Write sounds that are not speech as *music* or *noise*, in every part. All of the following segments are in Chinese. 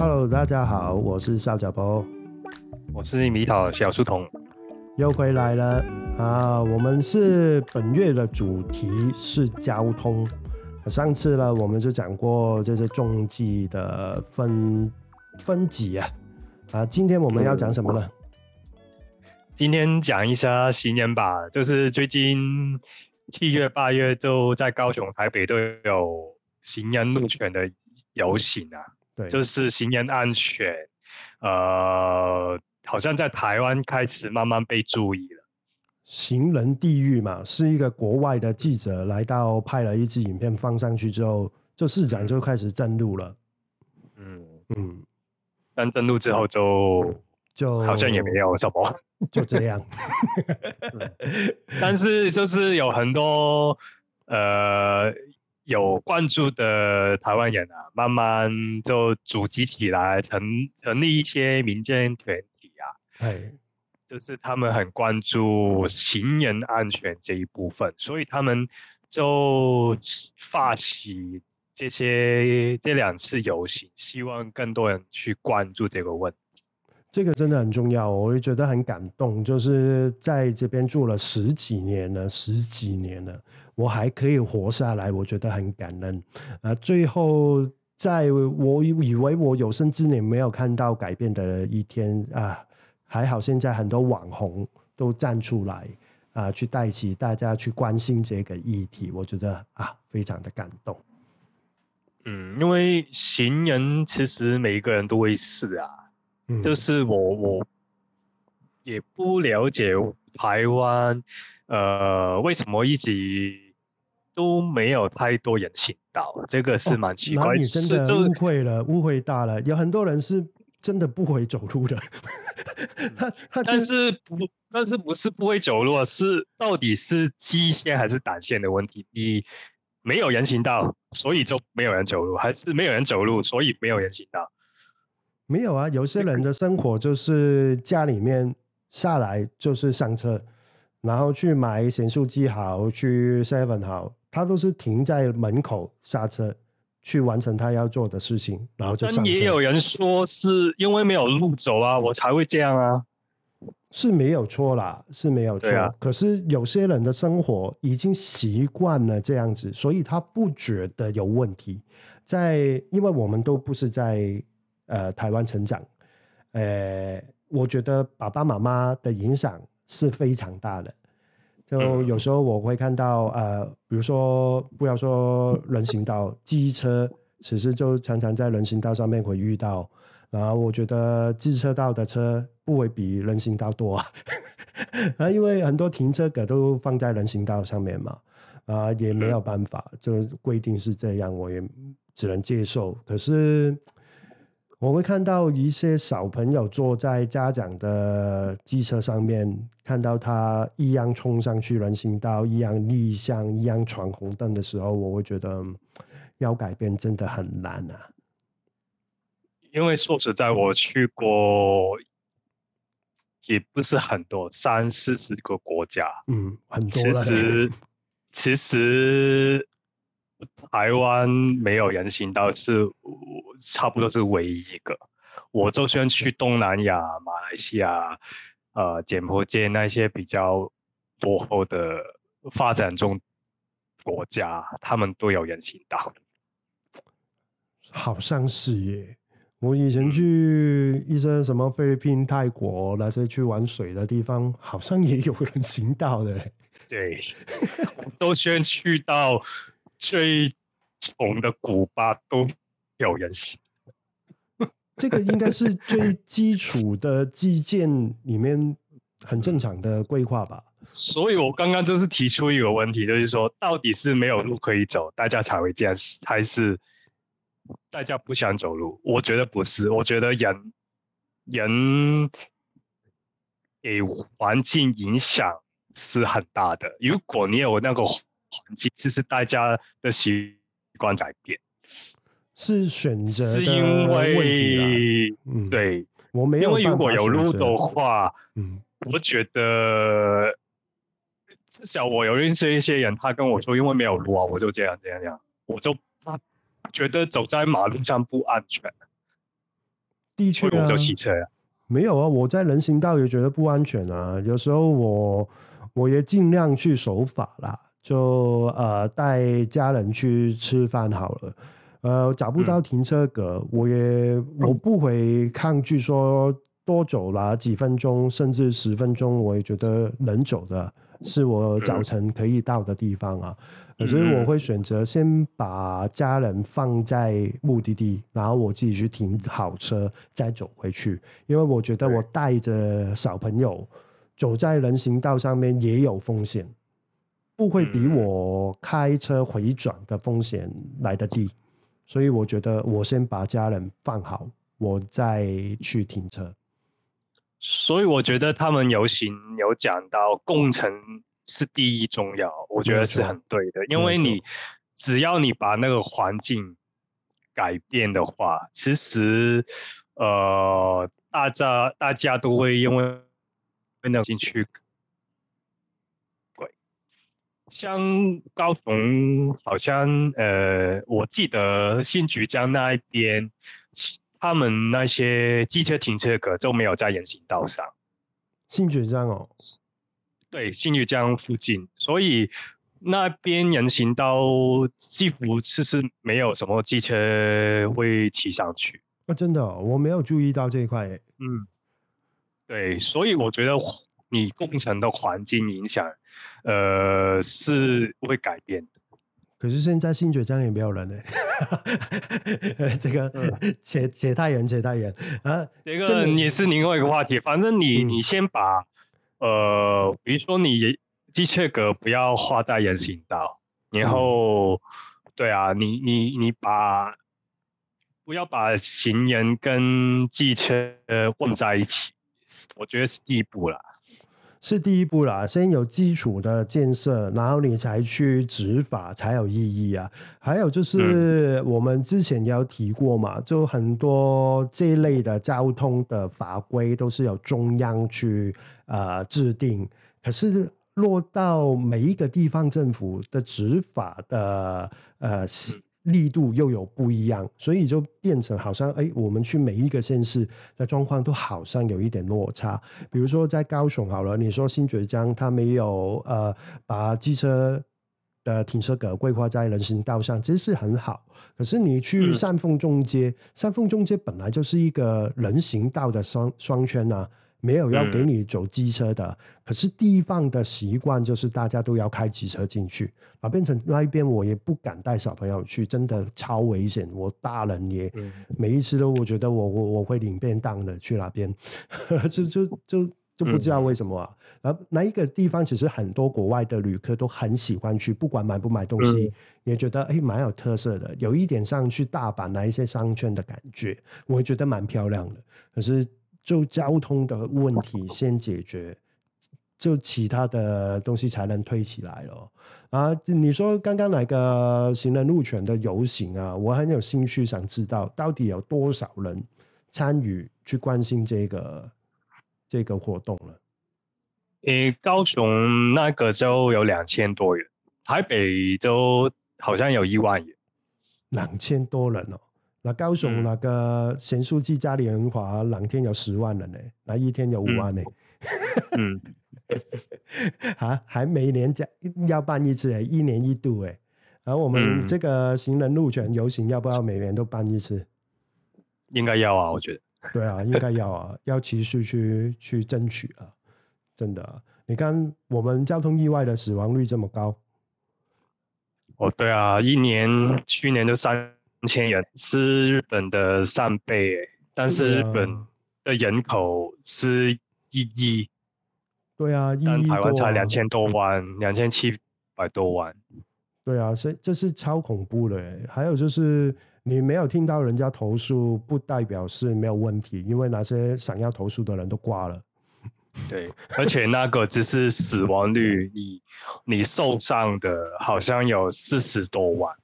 Hello，大家好，我是邵小波，我是米桃小书童，又回来了啊！我们是本月的主题是交通。上次呢，我们就讲过这些重机的分分级啊啊！今天我们要讲什么呢？今天讲一下行人吧，就是最近七月八月就在高雄、台北都有行人路权的游行啊。对，就是行人安全，呃，好像在台湾开始慢慢被注意了。行人地狱嘛，是一个国外的记者来到拍了一支影片放上去之后，就市长就开始震怒了。嗯嗯，但震怒之后就就好像也没有什么，就这样。*laughs* 但是就是有很多呃。有关注的台湾人啊，慢慢就组织起来成，成成立一些民间团体啊。哎就是他们很关注行人安全这一部分，所以他们就发起这些这两次游行，希望更多人去关注这个问题。这个真的很重要，我会觉得很感动。就是在这边住了十几年了，十几年了。我还可以活下来，我觉得很感恩。啊，最后在我以为我有生之年没有看到改变的一天啊，还好现在很多网红都站出来啊，去带起大家去关心这个议题，我觉得啊，非常的感动。嗯，因为行人其实每一个人都会死啊，嗯，就是我我也不了解台湾呃为什么一直。都没有太多人行道，这个是蛮奇怪你真的误会了，误会大了。有很多人是真的不会走路的。他他但是不，但是不是不会走路，是到底是肌线还是胆线的问题？你没有人行道，所以就没有人走路，还是没有人走路，所以没有人行道？没有啊，有些人的生活就是家里面下来就是上车，然后去买咸酥鸡好，去 seven 好。他都是停在门口下车，去完成他要做的事情，然后就上车。但也有人说是因为没有路走啊，我才会这样啊，是没有错啦，是没有错。啊、可是有些人的生活已经习惯了这样子，所以他不觉得有问题。在因为我们都不是在呃台湾成长，呃，我觉得爸爸妈妈的影响是非常大的。就有时候我会看到，呃，比如说不要说人行道，机车其实就常常在人行道上面会遇到，然后我觉得机车道的车不会比人行道多啊，*laughs* 啊，因为很多停车格都放在人行道上面嘛，啊，也没有办法，就规定是这样，我也只能接受。可是。我会看到一些小朋友坐在家长的机车上面，看到他一样冲上去人行道，一样逆向，一样闯红灯的时候，我会觉得要改变真的很难啊。因为说实在，我去过也不是很多，三四十个国家，嗯，很多。其实，其实。台湾没有人行道是差不多是唯一一个。我就算去东南亚、马来西亚、呃柬埔寨那些比较落后的发展中国家，他们都有人行道。好像是耶。我以前去一些什么菲律宾、泰国那些去玩水的地方，好像也有人行道的。对，就算去到。最穷的古巴都有人死，*laughs* 这个应该是最基础的基建里面很正常的规划吧。所以我刚刚就是提出一个问题，就是说，到底是没有路可以走，大家才会这样，还是大家不想走路？我觉得不是，我觉得人人给环境影响是很大的。如果你有那个。环境其实大家的习惯改变，是选择是因为，嗯，对，我没有。因为如果有路的话，嗯，我觉得至少我有认识一些人，他跟我说，因为没有路啊，我就这样这样这样，我就他觉得走在马路上不安全。的确啊，我就骑车啊。没有啊，我在人行道也觉得不安全啊。有时候我我也尽量去守法啦，就呃带家人去吃饭好了。呃，找不到停车格，嗯、我也我不会抗拒说多走了几分钟，甚至十分钟，我也觉得能走的，是我早晨可以到的地方啊。所以我会选择先把家人放在目的地，然后我自己去停好车，再走回去。因为我觉得我带着小朋友走在人行道上面也有风险，不会比我开车回转的风险来得低。所以我觉得我先把家人放好，我再去停车。所以我觉得他们游行有讲到工程。是第一重要，我觉得是很对的，因为你只要你把那个环境改变的话，其实呃，大家大家都会因为会能进去。对，像高雄，好像呃，我记得新竹江那一边，他们那些机车停车格都没有在人行道上。新竹江哦。对，新玉江附近，所以那边人行道几乎其实没有什么机车会骑上去。啊，真的，我没有注意到这一块。嗯，对，所以我觉得你共乘的环境影响，呃，是会改变的。可是现在新觉江也没有人呢。*laughs* 这个 *laughs* 扯扯太远，扯太远啊！这个也是另外一个话题。反正你、嗯、你先把。呃，比如说你机车格不要画在人行道，然后，嗯、对啊，你你你把不要把行人跟机车混在一起，我觉得是第一步啦，是第一步啦。先有基础的建设，然后你才去执法才有意义啊。还有就是我们之前也有提过嘛，嗯、就很多这一类的交通的法规都是由中央去。呃，制定，可是落到每一个地方政府的执法的呃力度又有不一样，所以就变成好像哎，我们去每一个县市的状况都好像有一点落差。比如说在高雄好了，你说新崛江它没有呃把机车的停车格规划在人行道上，其实是很好。可是你去三凤中街，三凤中街本来就是一个人行道的双双圈啊。没有要给你走机车的，嗯、可是地方的习惯就是大家都要开机车进去，啊，变成那一边我也不敢带小朋友去，真的超危险。我大人也每一次都我觉得我我我会领便当的去那边，*laughs* 就就就就不知道为什么啊。然后那一个地方其实很多国外的旅客都很喜欢去，不管买不买东西，嗯、也觉得哎蛮有特色的，有一点像去大阪那一些商圈的感觉，我会觉得蛮漂亮的。可是。就交通的问题先解决，就其他的东西才能推起来了。啊，你说刚刚那个行人路权的游行啊，我很有兴趣想知道到底有多少人参与去关心这个这个活动了。诶，高雄那个就有两千多人，台北就好像有一万人，两千多人哦。那高雄那个前书记嘉年华两天有十万人呢，那一天有五万呢。嗯，*laughs* 啊，还每年加要办一次哎，一年一度哎。然后我们这个行人路权游行要不要每年都办一次？应该要啊，我觉得。对啊，应该要啊，*laughs* 要持续去去争取啊，真的。你看我们交通意外的死亡率这么高。哦，对啊，一年去年就三。三千人是日本的三倍，但是日本的人口是一亿，对啊，一亿但台湾才两千多万，两千七百多万，对啊，所以这是超恐怖的。还有就是，你没有听到人家投诉，不代表是没有问题，因为那些想要投诉的人都挂了。*laughs* 对，而且那个只是死亡率，你你受伤的好像有四十多万。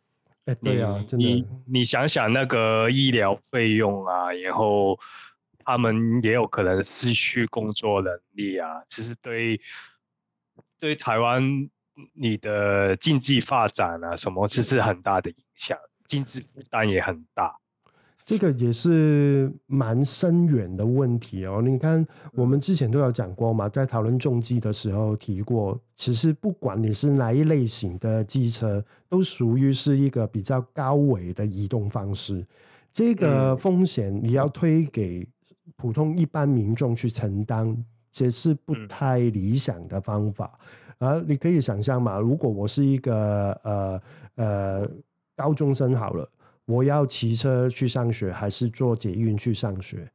哎，对啊，你你你想想那个医疗费用啊，然后他们也有可能失去工作能力啊，其实对对台湾你的经济发展啊什么，其实很大的影响，经济负担也很大。这个也是蛮深远的问题哦。你看，我们之前都有讲过嘛，在讨论重机的时候提过，其实不管你是哪一类型的机车，都属于是一个比较高维的移动方式。这个风险你要推给普通一般民众去承担，这是不太理想的方法。啊，你可以想象嘛，如果我是一个呃呃高中生好了。我要骑车去上学，还是坐捷运去上学？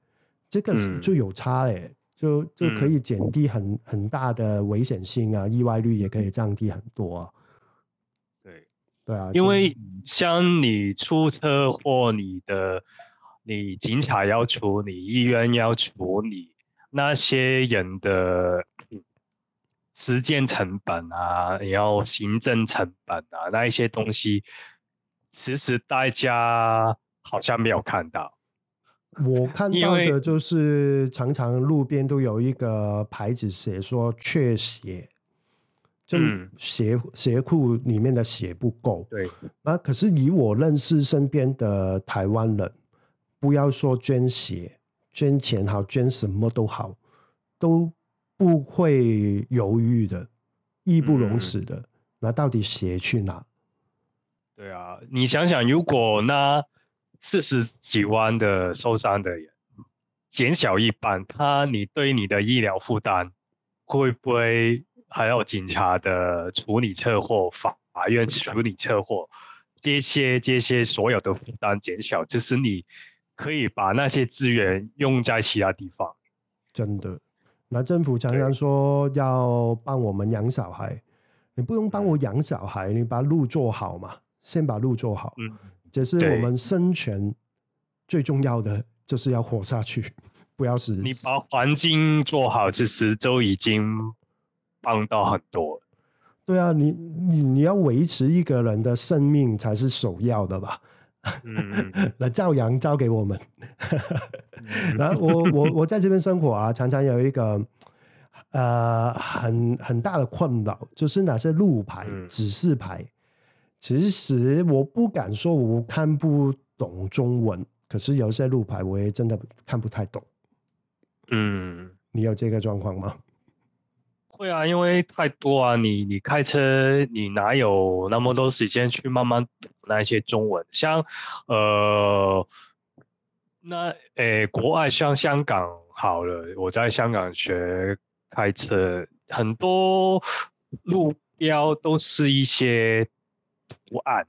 这个就有差嘞，嗯、就就可以减低很很大的危险性啊，意外率也可以降低很多啊。对对啊，因为像你出车祸，你的你警察要处理，医院要处理，那些人的时间成本啊，然后行政成本啊，那一些东西。其实大家好像没有看到，我看到的就是常常路边都有一个牌子写说缺血，就血血库里面的血不够。对，啊，可是以我认识身边的台湾人，不要说捐血、捐钱好，捐什么都好，都不会犹豫的，义不容辞的。那到底血去哪？对啊，你想想，如果那四十几万的受伤的人减小一半，他你对你的医疗负担会不会还有警察的处理车祸、法院处理车祸这些这些所有的负担减小，就是你可以把那些资源用在其他地方。真的，那政府常常说要帮我们养小孩，你不用帮我养小孩，你把路做好嘛。先把路做好，嗯，这是我们生存最重要的，就是要活下去，*laughs* 不要死。你把环境做好，其实都已经帮到很多了。对啊，你你你要维持一个人的生命才是首要的吧？嗯，*laughs* 来照阳交给我们。*laughs* 然后我我我在这边生活啊，常常有一个呃很很大的困扰，就是哪些路牌、指示牌。其实我不敢说我看不懂中文，可是有些路牌我也真的看不太懂。嗯，你有这个状况吗？会啊，因为太多啊，你你开车，你哪有那么多时间去慢慢读那一些中文？像呃，那诶，国外像香港好了，我在香港学开车，很多路标都是一些。图案，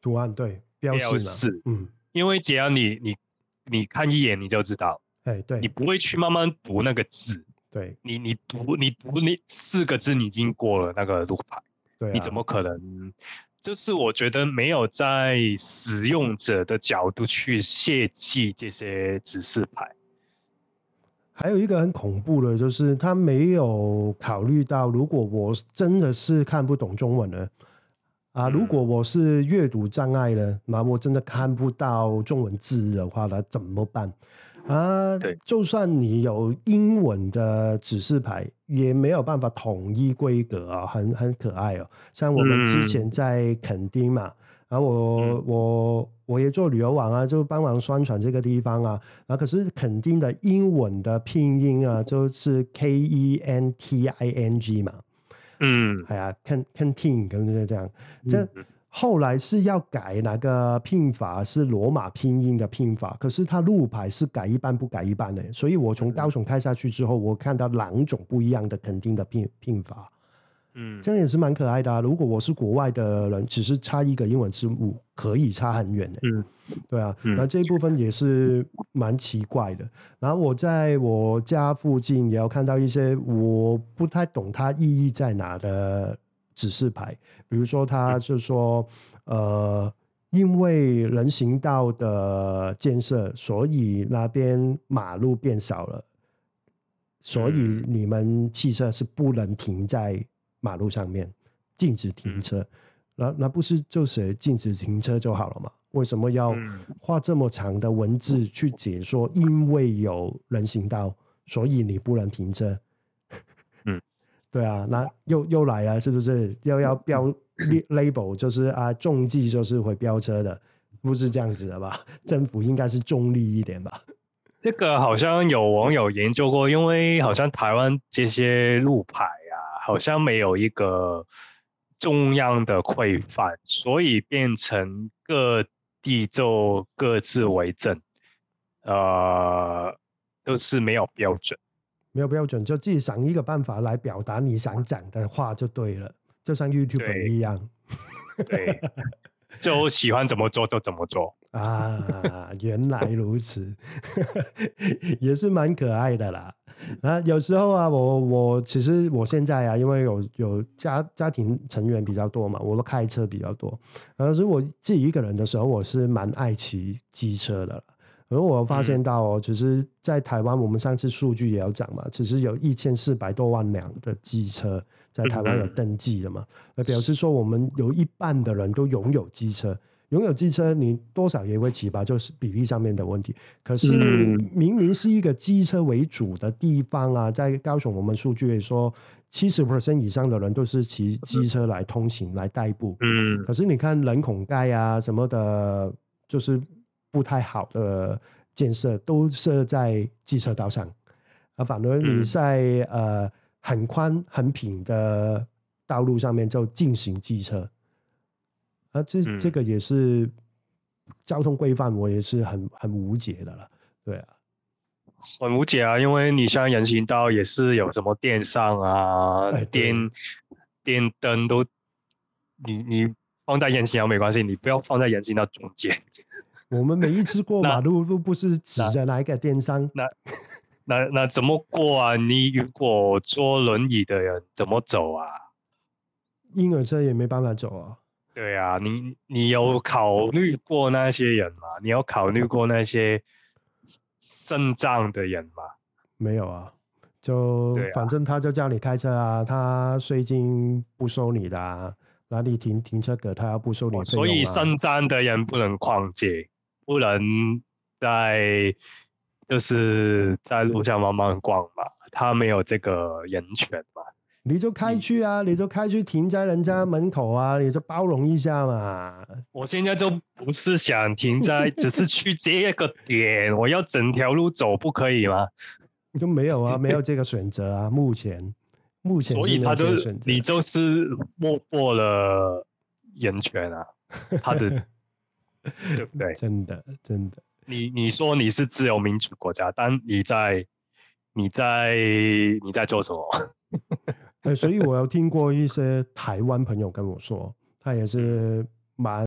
图案对标示，标示，嗯，因为只要你你你看一眼你就知道，哎，对，你不会去慢慢读那个字，对，你你读你读你四个字，你已经过了那个路牌，对啊，你怎么可能？就是我觉得没有在使用者的角度去设计这些指示牌。还有一个很恐怖的，就是他没有考虑到，如果我真的是看不懂中文呢？啊，如果我是阅读障碍呢，那我真的看不到中文字的话，那怎么办？啊，对，就算你有英文的指示牌，也没有办法统一规格啊，很很可爱哦。像我们之前在垦丁嘛，然后我、嗯、我我也做旅游网啊，就帮忙宣传这个地方啊。然后可是垦丁的英文的拼音啊，就是 K E N T I N G 嘛。嗯，哎呀，canteen 咁就这样。这后来是要改那个拼法，是罗马拼音的拼法，可是它路牌是改一半不改一半的，所以我从高雄开下去之后，我看到两种不一样的肯定的拼拼法。嗯，这样也是蛮可爱的啊。如果我是国外的人，只是差一个英文字母，可以差很远的。嗯，对啊，那这一部分也是蛮奇怪的。然后我在我家附近也有看到一些我不太懂它意义在哪的指示牌，比如说它就说，呃，因为人行道的建设，所以那边马路变少了，所以你们汽车是不能停在。马路上面禁止停车，那、嗯、那不是就写禁止停车就好了吗？为什么要画这么长的文字去解说？因为有人行道，所以你不能停车。嗯，*laughs* 对啊，那又又来了，是不是又要标 *coughs* label？就是啊，重计就是会飙车的，不是这样子的吧？*laughs* 政府应该是中立一点吧？这个好像有网友研究过，因为好像台湾这些路牌啊，好像没有一个中央的规范，所以变成各地就各自为政，呃，都是没有标准，没有标准，就自己想一个办法来表达你想讲的话就对了，就像 YouTube 一样，*laughs* 对。对就喜欢怎么做就怎么做啊！原来如此，也是蛮可爱的啦。啊，有时候啊，我我其实我现在啊，因为有有家家庭成员比较多嘛，我都开车比较多。而是我自己一个人的时候，我是蛮爱骑机车的。而我发现到哦，其实，在台湾，我们上次数据也有讲嘛，其实有一千四百多万辆的机车。在台湾有登记的嘛？那表示说，我们有一半的人都拥有机车，拥有机车，你多少也会骑吧，就是比例上面的问题。可是明明是一个机车为主的地方啊，在高雄，我们数据也说，七十 percent 以上的人都是骑机车来通行、来代步。嗯。可是你看人孔盖啊什么的，就是不太好的建设都设在机车道上啊，反而你在呃。很宽很平的道路上面就进行机车，啊，这这个也是交通规范，我也是很很无解的了，对啊，很无解啊，因为你像人行道也是有什么电上啊，哎、电电灯都，你你放在人行道没关系，你不要放在人行道中间。我们每一次过 *laughs* 马路都不是指着哪一个电商那。那那那怎么过啊？你如果坐轮椅的人怎么走啊？婴儿车也没办法走啊。对啊，你你有考虑过那些人吗？你有考虑过那些肾脏的人吗？没有啊，就反正他就叫你开车啊，他税金不收你的啊，哪里停停车格他要不收你。所以肾脏的人不能逛街，不能在。就是在路上慢慢逛嘛，他没有这个人权嘛。你就开去啊，你就开去停在人家门口啊，你就包容一下嘛。我现在就不是想停在，只是去这个点，我要整条路走，不可以吗？就没有啊，没有 *laughs* 这个选择啊。目前，目前所以他就你就是没过了人权啊，他的 *laughs* 对不对？真的，真的。你你说你是自由民主国家，但你在你在你在做什么？*laughs* 所以我有听过一些台湾朋友跟我说，他也是蛮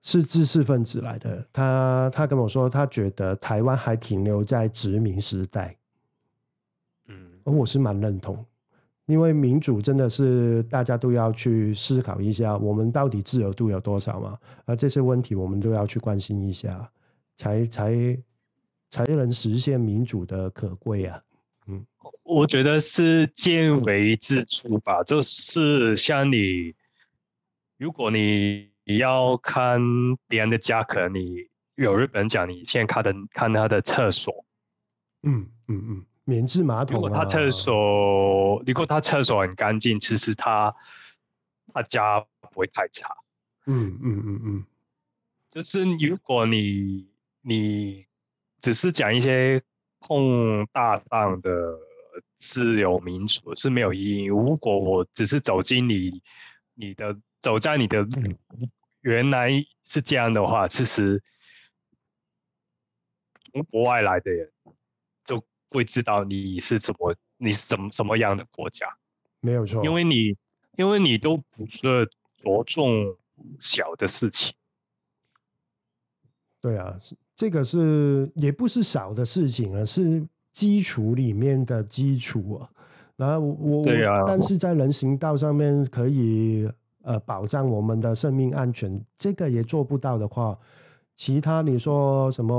是知识分子来的。他他跟我说，他觉得台湾还停留在殖民时代。嗯，而我是蛮认同，因为民主真的是大家都要去思考一下，我们到底自由度有多少嘛？而这些问题我们都要去关心一下，才才才能实现民主的可贵啊！嗯，我觉得是见微知著吧，就是像你，如果你要看别人的家，可能你有日本人讲，你先看的看他的厕所，嗯嗯嗯。免治马桶、啊。如果他厕所，如果他厕所很干净，其实他他家不会太差。嗯嗯嗯嗯，就是如果你你只是讲一些空大上的自由民主是没有意义。如果我只是走进你你的走在你的路，原来是这样的话，其实从国外来的人。会知道你是怎么，你是怎么什么样的国家？没有错，因为你，因为你都不是着重小的事情。对啊，这个是也不是小的事情啊，是基础里面的基础啊。然后我，对啊，但是在人行道上面可以呃保障我们的生命安全，这个也做不到的话。其他你说什么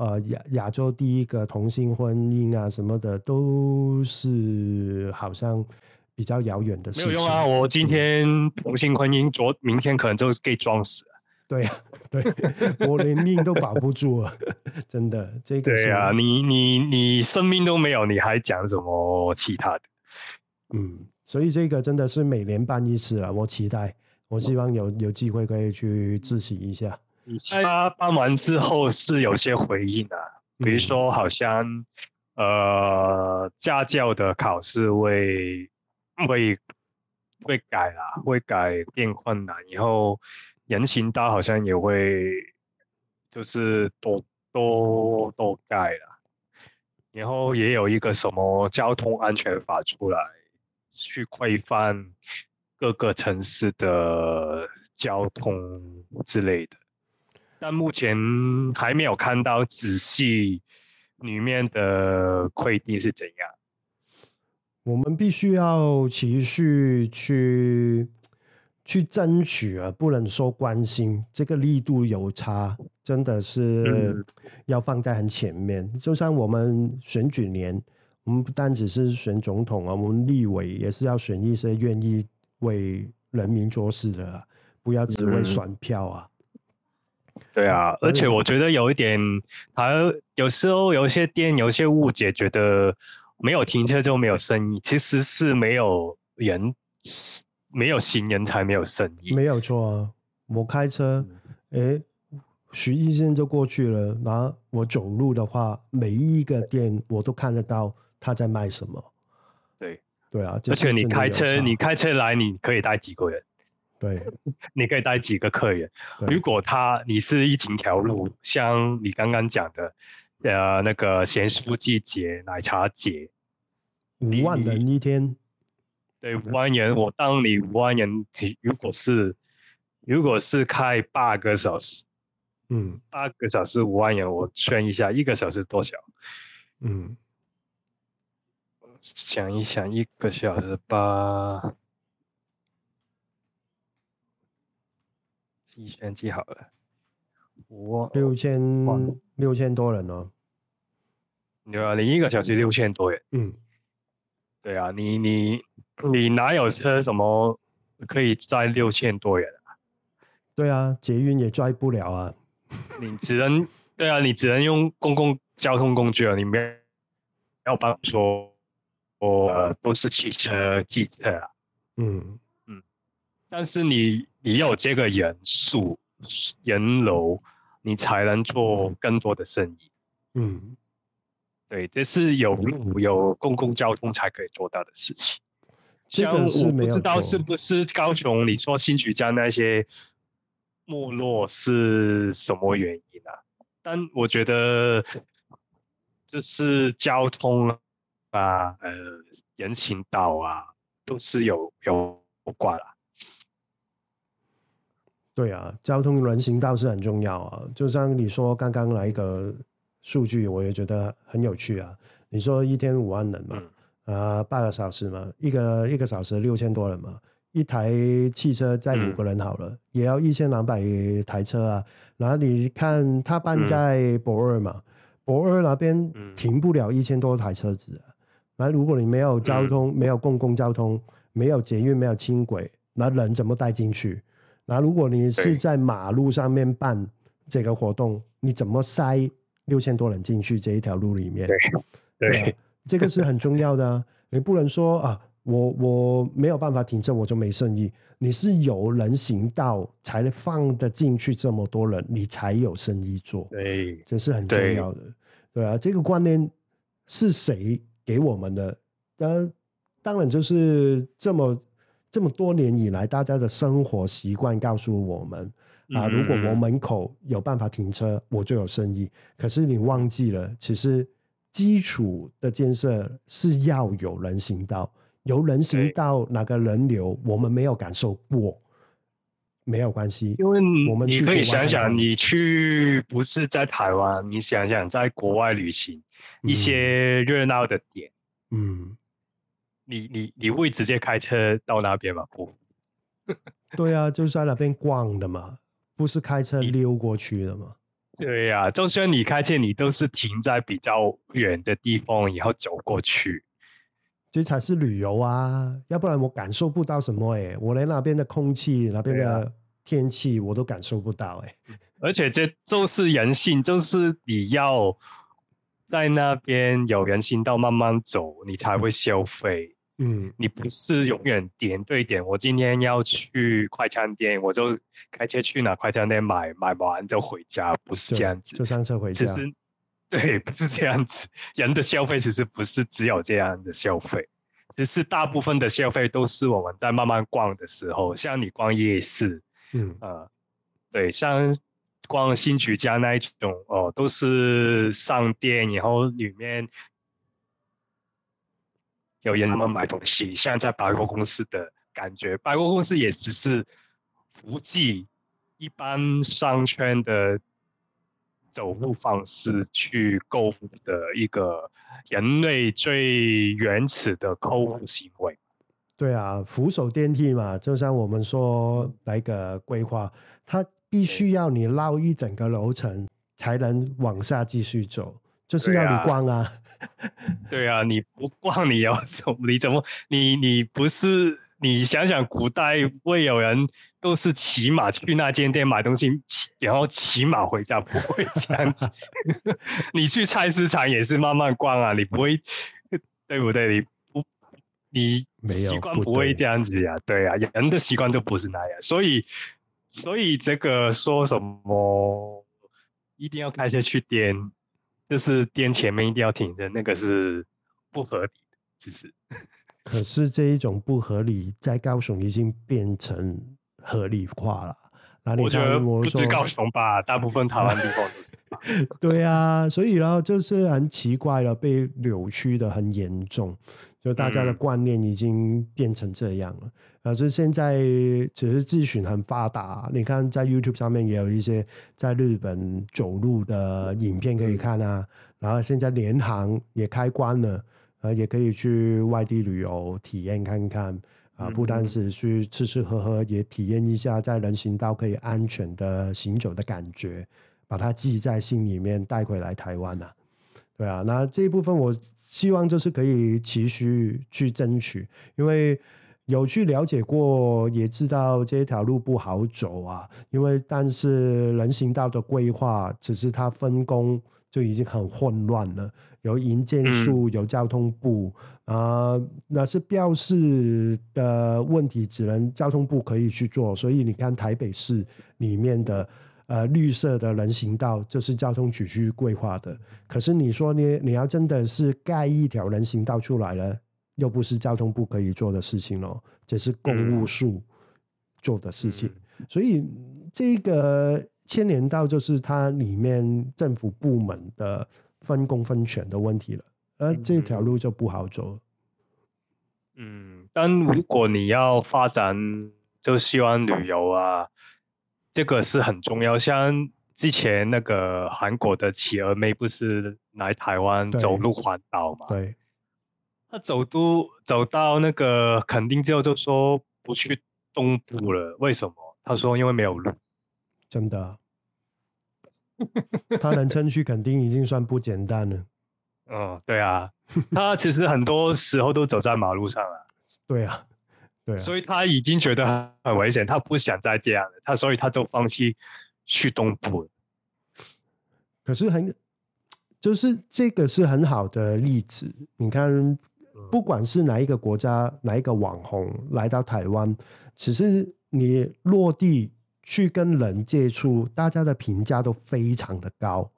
呃亚亚洲第一个同性婚姻啊什么的都是好像比较遥远的事情。没有用啊！我今天同性婚姻，昨明天可能就给撞死了。对啊，*laughs* 对，我连命都保不住了，*laughs* 真的。这个对啊，你你你生命都没有，你还讲什么其他的？嗯，所以这个真的是每年办一次啊，我期待。我希望有有机会可以去自习一下。他办完之后是有些回应的、啊，比如说好像、嗯、呃家教的考试会会会改啦，会改变困难，以后人行道好像也会就是多多多改了，然后也有一个什么交通安全法出来，去规范各个城市的交通之类的。但目前还没有看到仔细里面的规定是怎样。我们必须要持续去去争取啊，不能说关心，这个力度有差，真的是要放在很前面。嗯、就像我们选举年，我们不单只是选总统啊，我们立委也是要选一些愿意为人民做事的，不要只为选票啊。嗯对啊，而且我觉得有一点，还有时候有些店有些误解，觉得没有停车就没有生意，其实是没有人，没有行人才没有生意。没有错啊，我开车，哎，徐医生就过去了，然后我走路的话，每一个店我都看得到他在卖什么。对，对啊，而且你开车，你开车来，你可以带几个人？对，*laughs* 你可以带几个客人。如果他你是疫情条路，像你刚刚讲的，呃，那个咸酥鸡节、奶茶节，五万人一天，对，五万人。我当你五万人，如果是如果是开八个小时，嗯，八个小时五万人，我算一下，一个小时多少？嗯，想一想，一个小时八。计算机好了，我六千六千多人哦。对啊，你一个小时六千多人。嗯，对啊，你你你哪有车什么可以载六千多人啊？对啊，捷运也载不了啊。*laughs* 你只能对啊，你只能用公共交通工具啊，你没有没有办法说，呃，都是汽车、机车啊。嗯。但是你你有这个人数人流，你才能做更多的生意。嗯，对，这是有路有公共交通才可以做到的事情。这个是没有错。不知道是不是高雄？你说新曲江那些没落是什么原因啊？但我觉得就是交通啊，呃，人行道啊，都是有有关了。对啊，交通人行道是很重要啊。就像你说刚刚来一个数据，我也觉得很有趣啊。你说一天五万人嘛，啊、嗯呃，八个小时嘛，一个一个小时六千多人嘛，一台汽车载五个人好了，嗯、也要一千两百台车啊。然后你看他办在博二嘛，驳、嗯、二那边停不了一千多台车子啊。那如果你没有交通，嗯、没有公共交通，没有捷运，没有轻轨，那人怎么带进去？那如果你是在马路上面办这个活动，你怎么塞六千多人进去这一条路里面？对，对，这个是很重要的啊。*laughs* 你不能说啊，我我没有办法停车，我就没生意。你是有人行道才放得进去这么多人，你才有生意做。对，这是很重要的。对，对啊，这个观念是谁给我们的？当当然就是这么。这么多年以来，大家的生活习惯告诉我们啊，如果我门口有办法停车，我就有生意。可是你忘记了，其实基础的建设是要有人行道，有人行道哪个人流我们没有感受过，没有关系，因为我们你可以想想，你去不是在台湾，你想想在国外旅行，一些热闹的点，嗯。你你你会直接开车到那边吗？不，*laughs* 对啊，就是在那边逛的嘛，不是开车溜过去的嘛。对呀、啊，就算你开车，你都是停在比较远的地方，然后走过去，这才是旅游啊！要不然我感受不到什么哎，我连那边的空气、那边的天气我都感受不到哎。*laughs* 而且这就是人性，就是你要在那边有人行道慢慢走，你才会消费。嗯，你不是永远点对点。我今天要去快餐店，我就开车去哪快餐店买，买完就回家，不是这样子，就上车回家。其实，对，不是这样子。人的消费其实不是只有这样的消费，只是大部分的消费都是我们在慢慢逛的时候，像你逛夜市，嗯呃，对，像逛新曲家那一种哦，都是上店，然后里面。有人们买东西，像在百货公司的感觉，百货公司也只是福记一般商圈的走路方式去购物的一个人类最原始的购物行为。对啊，扶手电梯嘛，就像我们说来个规划，它必须要你绕一整个楼层才能往下继续走。就是要你逛啊，*laughs* 对啊，你不逛你要走，你怎么你你不是你想想古代会有人都是骑马去那间店买东西，然后骑马回家，不会这样子。*laughs* 你去菜市场也是慢慢逛啊，你不会对不对？你不你习惯不会这样子呀，对啊，人的习惯就不是那样，所以所以这个说什么一定要开车去店。就是颠前面一定要停的，那个是不合理的，其实。可是这一种不合理，在高雄已经变成合理化了。我觉得不止高雄吧，大部分台湾地方都是。*laughs* 对啊，所以呢，就是很奇怪了，被扭曲的很严重。就大家的观念已经变成这样了，可、嗯、是现在只是资讯很发达，你看在 YouTube 上面也有一些在日本走路的影片可以看啊，然后现在联航也开关了，呃，也可以去外地旅游体验看看啊，不单是去吃吃喝喝，也体验一下在人行道可以安全的行走的感觉，把它记在心里面带回来台湾啊，对啊，那这一部分我。希望就是可以持续去争取，因为有去了解过，也知道这条路不好走啊。因为但是人行道的规划，只是它分工就已经很混乱了。有营建署，有交通部啊、那是标示的问题，只能交通部可以去做。所以你看台北市里面的。呃，绿色的人行道就是交通局去规划的。可是你说你你要真的是盖一条人行道出来了，又不是交通部可以做的事情喽，这是公务署做的事情。嗯、所以这个牵连到就是它里面政府部门的分工分权的问题了，而这条路就不好走。嗯，但如果你要发展，就希望旅游啊。这个是很重要，像之前那个韩国的企鹅妹不是来台湾走路环岛嘛？对，她走都走到那个垦丁之后，就说不去东部了。为什么？她说因为没有路。真的，*laughs* 他能撑去垦丁已经算不简单了。嗯，对啊，他其实很多时候都走在马路上了。对啊。对啊，所以他已经觉得很危险，他不想再这样了，他所以他就放弃去东部。可是很，就是这个是很好的例子。你看，不管是哪一个国家，哪一个网红来到台湾，只是你落地去跟人接触，大家的评价都非常的高。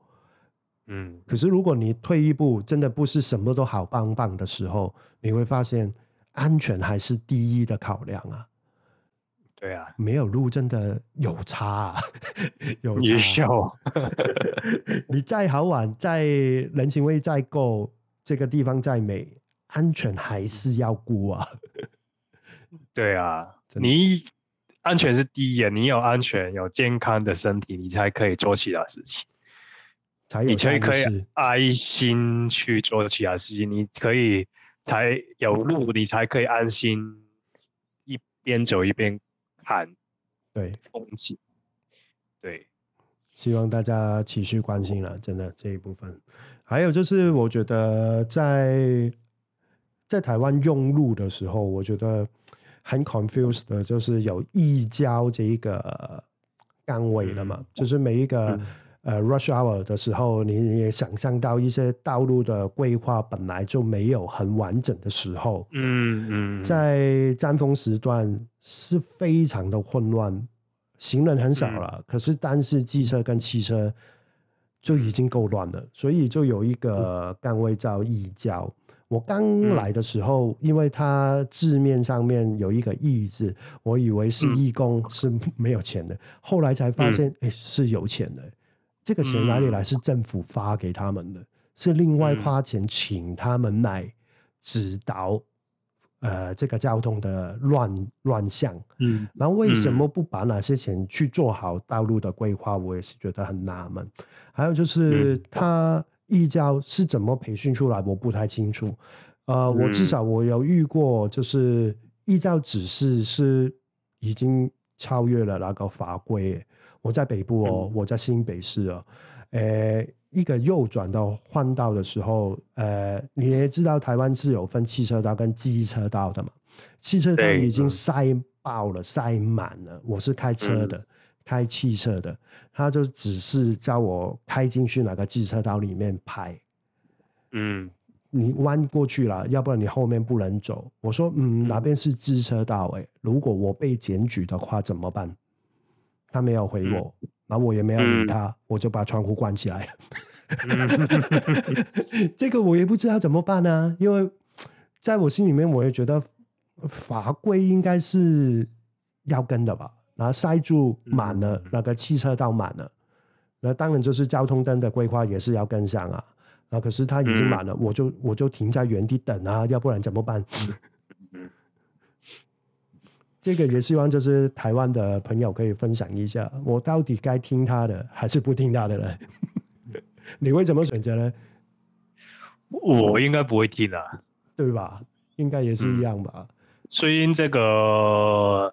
嗯，可是如果你退一步，真的不是什么都好棒棒的时候，你会发现。安全还是第一的考量啊！对啊，没有路真的有差啊，*laughs* 有差。*laughs* 你再好玩，再人情味再够，这个地方再美，安全还是要顾啊。对啊，*laughs* 你安全是第一啊！你有安全、有健康的身体，你才可以做其他事情。你才可以安心去做其他事情，你可以。才有路，你才可以安心一边走一边看，对风景。对，希望大家持续关心了，真的这一部分。还有就是，我觉得在在台湾用路的时候，我觉得很 confused 的，就是有移交这一个岗位了嘛，嗯、就是每一个。嗯呃，rush hour 的时候，你也想象到一些道路的规划本来就没有很完整的时候，嗯嗯，在尖峰时段是非常的混乱，行人很少了，嗯、可是但是机车跟汽车就已经够乱了，所以就有一个岗位叫移交。我刚来的时候，因为它字面上面有一个“义”字，我以为是义工，是没有钱的，后来才发现，哎，是有钱的。这个钱哪里来？是政府发给他们的，嗯、是另外花钱请他们来指导，嗯、呃，这个交通的乱乱象。嗯，然后为什么不把那些钱去做好道路的规划？我也是觉得很纳闷。还有就是他义教是怎么培训出来？我不太清楚。呃，我至少我有遇过，就是义教指示是已经超越了那个法规。我在北部哦，我在新北市哦，呃，一个右转到换道的时候，呃，你也知道台湾是有分汽车道跟机车道的嘛？汽车道已经塞爆了，塞满了。我是开车的，开汽车的，他就只是叫我开进去哪个机车道里面拍。嗯，你弯过去了，要不然你后面不能走。我说，嗯，哪边是机车道？哎，如果我被检举的话怎么办？他没有回我，嗯、然后我也没有理他，嗯、我就把窗户关起来了。嗯、*laughs* 这个我也不知道怎么办呢、啊，因为在我心里面，我也觉得法规应该是要跟的吧。然后塞住满了，嗯、那个汽车道满了，那当然就是交通灯的规划也是要跟上啊。那可是他已经满了，嗯、我就我就停在原地等啊，要不然怎么办？这个也希望就是台湾的朋友可以分享一下，我到底该听他的还是不听他的呢？*laughs* 你会怎么选择呢？我应该不会听啊，对吧？应该也是一样吧。虽然、嗯、这个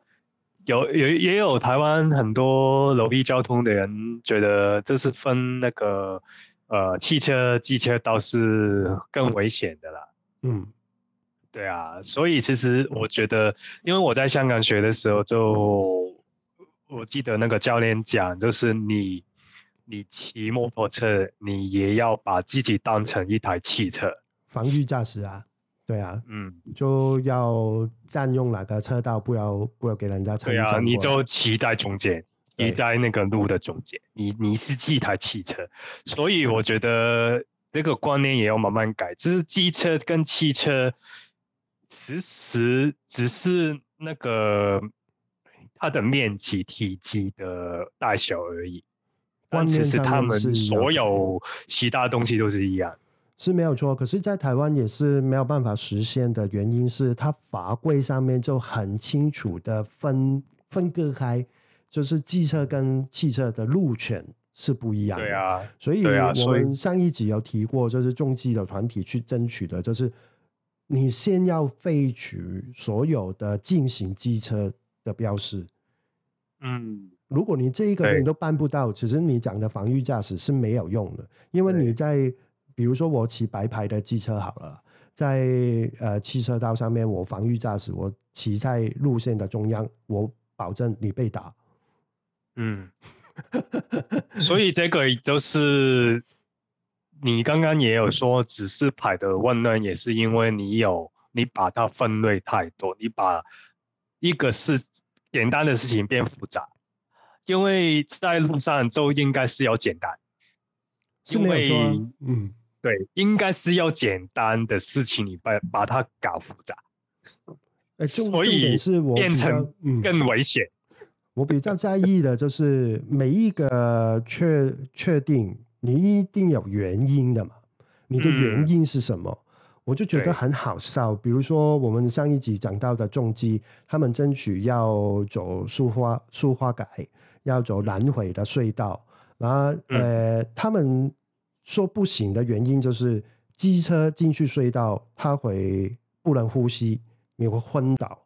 有有也有台湾很多柔意交通的人觉得这是分那个呃汽车、机车倒是更危险的啦。嗯。对啊，所以其实我觉得，因为我在香港学的时候，就我记得那个教练讲，就是你你骑摩托车，你也要把自己当成一台汽车，防御驾驶啊，对啊，嗯，就要占用哪个车道，不要不要给人家车。对啊，你就骑在中间，骑在那个路的中间，你你是一台汽车，所以我觉得这个观念也要慢慢改，就是机车跟汽车。其实只是那个它的面积、体积的大小而已，但其实他们所有其他东西都是一样，是没有错。可是，在台湾也是没有办法实现的原因是，它法规上面就很清楚的分分割开，就是机车跟汽车的路权是不一样的。对啊，所以我们上一集有提过，就是重机的团体去争取的，就是。你先要废除所有的进行机车的标识，嗯，如果你这一个你都办不到，其实你讲的防御驾驶是没有用的，因为你在比如说我骑白牌的机车好了，在呃汽车道上面我防御驾驶，我骑在路线的中央，我保证你被打，嗯，所以这个就是。你刚刚也有说指示牌的混乱，也是因为你有你把它分类太多，你把一个事简单的事情变复杂，因为在路上就应该是要简单，因为嗯，对，应该是要简单的事情，你把把它搞复杂，欸、所以是我变成更危险。我比较在意的就是每一个确确定。你一定有原因的嘛？你的原因是什么？嗯、我就觉得很好笑。比如说，我们上一集讲到的重机，他们争取要走苏花苏花改，要走南回的隧道，然后、嗯、呃，他们说不行的原因就是机车进去隧道，它会不能呼吸，你会昏倒。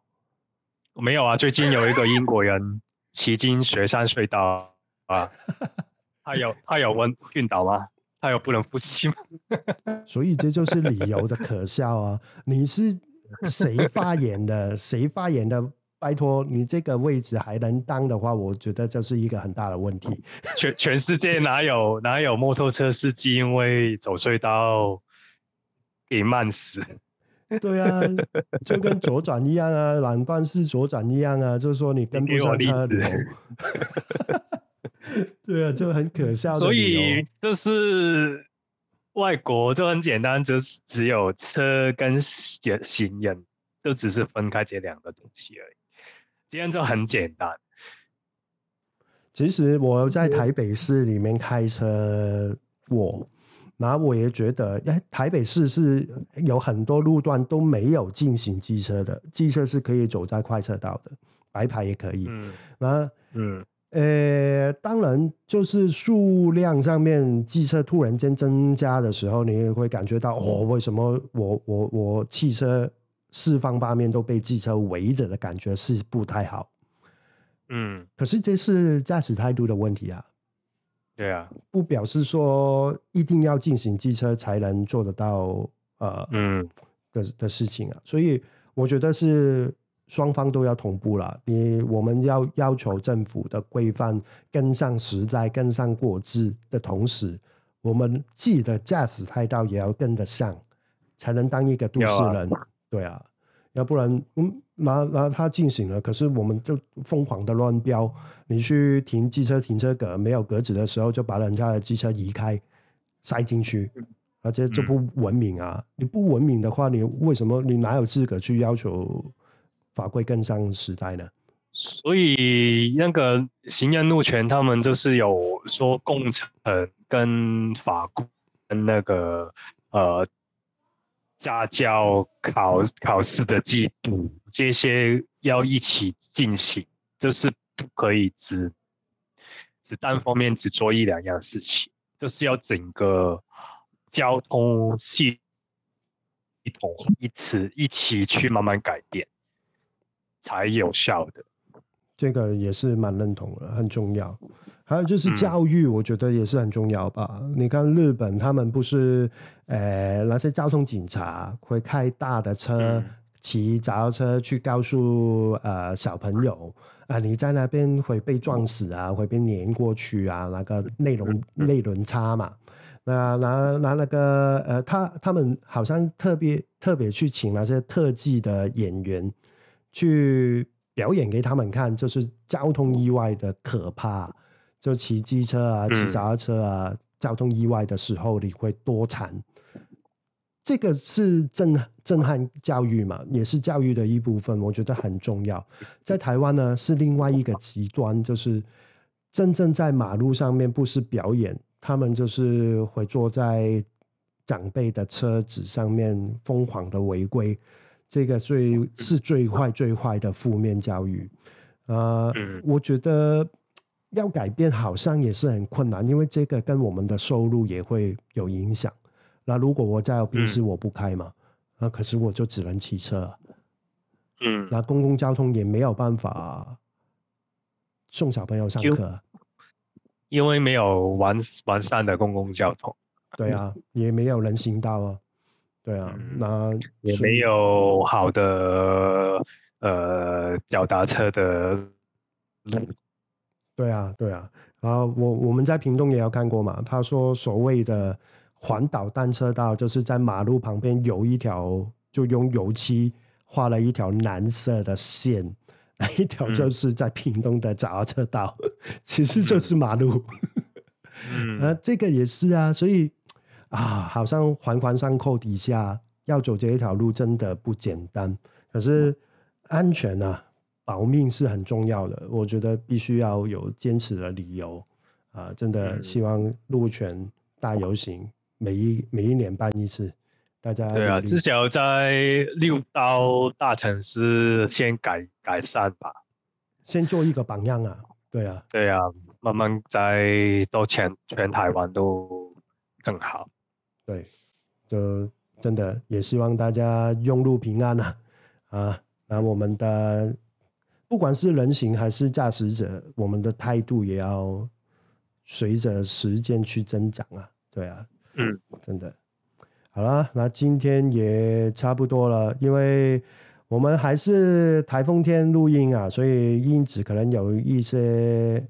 没有啊，最近有一个英国人骑进雪山隧道啊。*laughs* 他有他有问晕倒吗？他有不能呼吸吗？*laughs* *laughs* 所以这就是理由的可笑啊！你是谁发言的？谁发言的拜托你这个位置还能当的话，我觉得这是一个很大的问题。*laughs* 全全世界哪有哪有摩托车司机因为走隧道给慢死？*laughs* 对啊，就跟左转一样啊，两段式左转一样啊，就是说你跟不上车流。*laughs* 对啊，就很可笑。所以就是外国就很简单，就是只有车跟行行人，就只是分开这两个东西而已。这样就很简单。其实我在台北市里面开车，我，然后我也觉得，哎，台北市是有很多路段都没有进行机车的，机车是可以走在快车道的，白牌也可以。嗯，然后，嗯，呃，当然就是数量上面机车突然间增加的时候，你也会感觉到，哦，为什么我我我汽车？四方八面都被汽车围着的感觉是不太好，嗯，可是这是驾驶态度的问题啊，对啊，不表示说一定要进行机车才能做得到，呃，嗯。的的事情啊，所以我觉得是双方都要同步了，你我们要要求政府的规范跟上时代、跟上国际的同时，我们自己的驾驶态度也要跟得上，才能当一个都市人。对啊，要不然，嗯，那那他进行了，可是我们就疯狂的乱飙。你去停机车停车格没有格子的时候，就把人家的机车移开，塞进去，而且就不文明啊！嗯、你不文明的话，你为什么你哪有资格去要求法规跟上时代呢？所以那个行人路权，他们就是有说工程跟法规跟那个呃。家教考考试的季度，这些要一起进行，就是不可以只只单方面只做一两样事情，就是要整个交通系统一起一起去慢慢改变，才有效的。这个也是蛮认同的，很重要。还有就是教育，我觉得也是很重要吧。嗯、你看日本，他们不是，呃，那些交通警察会开大的车，骑脚踏车去告诉呃小朋友啊、呃，你在那边会被撞死啊，会被碾过去啊，那个内轮内轮差嘛。那拿拿那个呃，他他们好像特别特别去请那些特技的演员去表演给他们看，就是交通意外的可怕。就骑机车啊，骑脚踏车啊，嗯、交通意外的时候你会多惨。这个是震震撼教育嘛，也是教育的一部分，我觉得很重要。在台湾呢，是另外一个极端，就是真正在马路上面不是表演，他们就是会坐在长辈的车子上面疯狂的违规，这个最是最坏最坏的负面教育。啊、呃，我觉得。要改变好像也是很困难，因为这个跟我们的收入也会有影响。那如果我在平时我不开嘛，那、嗯、可是我就只能骑车。嗯，那公共交通也没有办法送小朋友上课，因为没有完完善的公共交通。对啊，也没有人行道啊。对啊，嗯、那也没有好的呃脚踏车的路。对啊，对啊，然后我我们在屏东也有看过嘛。他说所谓的环岛单车道，就是在马路旁边有一条，就用油漆画了一条蓝色的线，那一条就是在屏东的脚踏车道，嗯、*laughs* 其实就是马路。*laughs* 嗯，啊，这个也是啊，所以啊，好像环环相扣底下要走这一条路真的不简单，可是安全啊。保命是很重要的，我觉得必须要有坚持的理由啊！真的希望路权大游行每一每一年办一次，大家对啊，至少在六到大城市先改改善吧，先做一个榜样啊！对啊，对啊，慢慢在都全全台湾都更好。对，就真的也希望大家用路平安啊！啊，那我们的。不管是人行还是驾驶者，我们的态度也要随着时间去增长啊！对啊，嗯，真的。好了，那今天也差不多了，因为我们还是台风天录音啊，所以音质可能有一些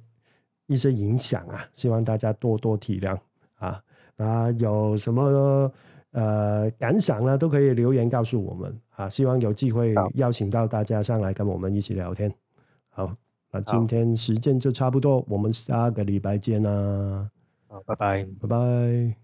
一些影响啊，希望大家多多体谅啊。啊，有什么呃感想呢？都可以留言告诉我们啊。希望有机会邀请到大家上来跟我们一起聊天。好，那今天时间就差不多，我们下个礼拜见啦。好，拜拜，拜拜。